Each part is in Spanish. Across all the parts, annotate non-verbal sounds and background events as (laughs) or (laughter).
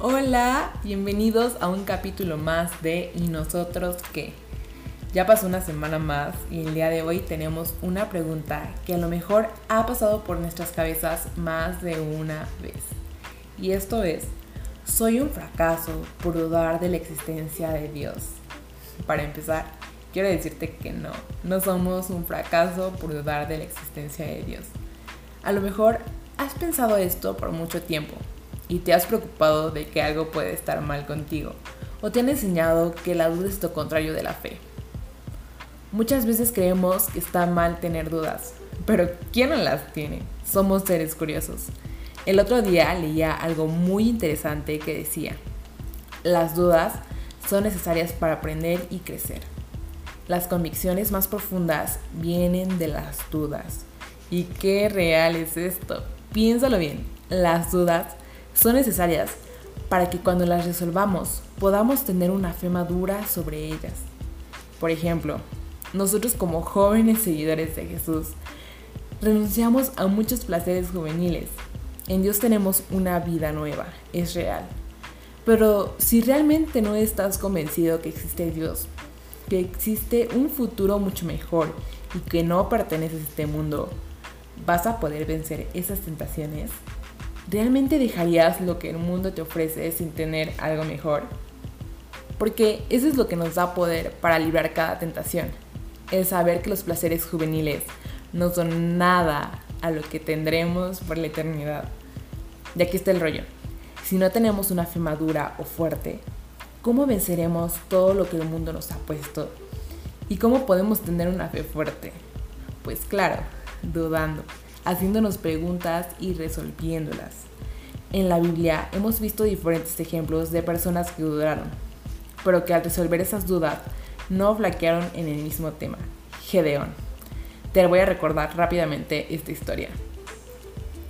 Hola, bienvenidos a un capítulo más de ¿Y nosotros qué? Ya pasó una semana más y el día de hoy tenemos una pregunta que a lo mejor ha pasado por nuestras cabezas más de una vez. Y esto es, ¿soy un fracaso por dudar de la existencia de Dios? Para empezar, quiero decirte que no, no somos un fracaso por dudar de la existencia de Dios. A lo mejor has pensado esto por mucho tiempo y te has preocupado de que algo puede estar mal contigo o te han enseñado que la duda es lo contrario de la fe. Muchas veces creemos que está mal tener dudas, pero ¿quién no las tiene? Somos seres curiosos. El otro día leía algo muy interesante que decía, las dudas son necesarias para aprender y crecer. Las convicciones más profundas vienen de las dudas. ¿Y qué real es esto? Piénsalo bien, las dudas son necesarias para que cuando las resolvamos podamos tener una fe madura sobre ellas. Por ejemplo, nosotros como jóvenes seguidores de Jesús renunciamos a muchos placeres juveniles. En Dios tenemos una vida nueva, es real. Pero si realmente no estás convencido que existe Dios, que existe un futuro mucho mejor y que no perteneces a este mundo, ¿vas a poder vencer esas tentaciones? ¿Realmente dejarías lo que el mundo te ofrece sin tener algo mejor? Porque eso es lo que nos da poder para librar cada tentación. El saber que los placeres juveniles no son nada a lo que tendremos por la eternidad. Y aquí está el rollo. Si no tenemos una fe madura o fuerte, ¿cómo venceremos todo lo que el mundo nos ha puesto? ¿Y cómo podemos tener una fe fuerte? Pues claro, dudando haciéndonos preguntas y resolviéndolas. En la Biblia hemos visto diferentes ejemplos de personas que dudaron, pero que al resolver esas dudas no flaquearon en el mismo tema. Gedeón. Te voy a recordar rápidamente esta historia.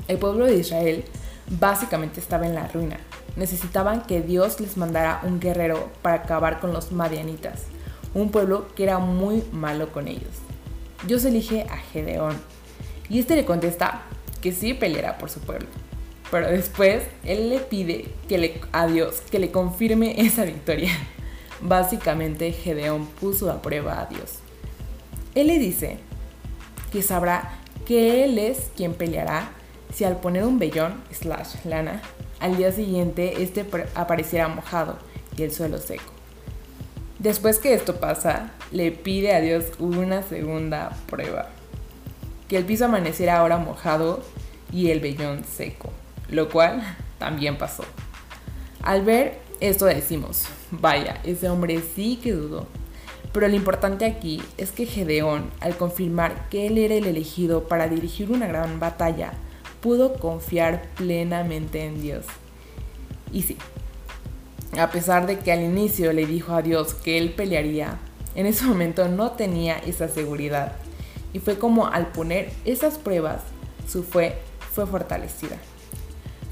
El pueblo de Israel básicamente estaba en la ruina. Necesitaban que Dios les mandara un guerrero para acabar con los madianitas, un pueblo que era muy malo con ellos. Dios elige a Gedeón, y este le contesta que sí peleará por su pueblo. Pero después él le pide que le, a Dios que le confirme (laughs) esa victoria. Básicamente Gedeón puso a prueba a Dios. Él le dice que sabrá que él es quien peleará si al poner un vellón slash lana al día siguiente este apareciera mojado y el suelo seco. Después que esto pasa, le pide a Dios una segunda prueba que el piso amaneciera ahora mojado y el vellón seco, lo cual también pasó. Al ver esto decimos, vaya, ese hombre sí que dudó. Pero lo importante aquí es que Gedeón, al confirmar que él era el elegido para dirigir una gran batalla, pudo confiar plenamente en Dios. Y sí, a pesar de que al inicio le dijo a Dios que él pelearía, en ese momento no tenía esa seguridad y fue como al poner esas pruebas, su fe fue fortalecida.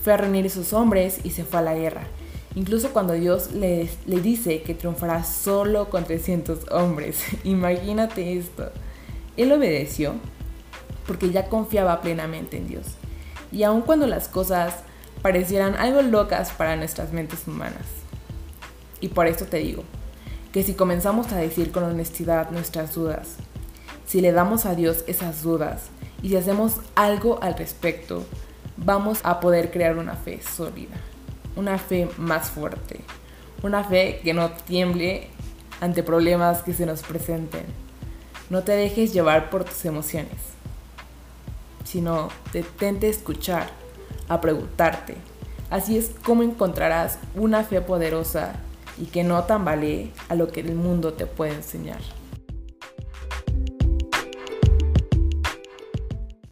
Fue a reunir a sus hombres y se fue a la guerra. Incluso cuando Dios le, le dice que triunfará solo con 300 hombres. (laughs) Imagínate esto. Él obedeció porque ya confiaba plenamente en Dios. Y aun cuando las cosas parecieran algo locas para nuestras mentes humanas. Y por esto te digo, que si comenzamos a decir con honestidad nuestras dudas, si le damos a Dios esas dudas y si hacemos algo al respecto, vamos a poder crear una fe sólida, una fe más fuerte, una fe que no tiemble ante problemas que se nos presenten. No te dejes llevar por tus emociones, sino detente a escuchar, a preguntarte. Así es como encontrarás una fe poderosa y que no tambalee a lo que el mundo te puede enseñar.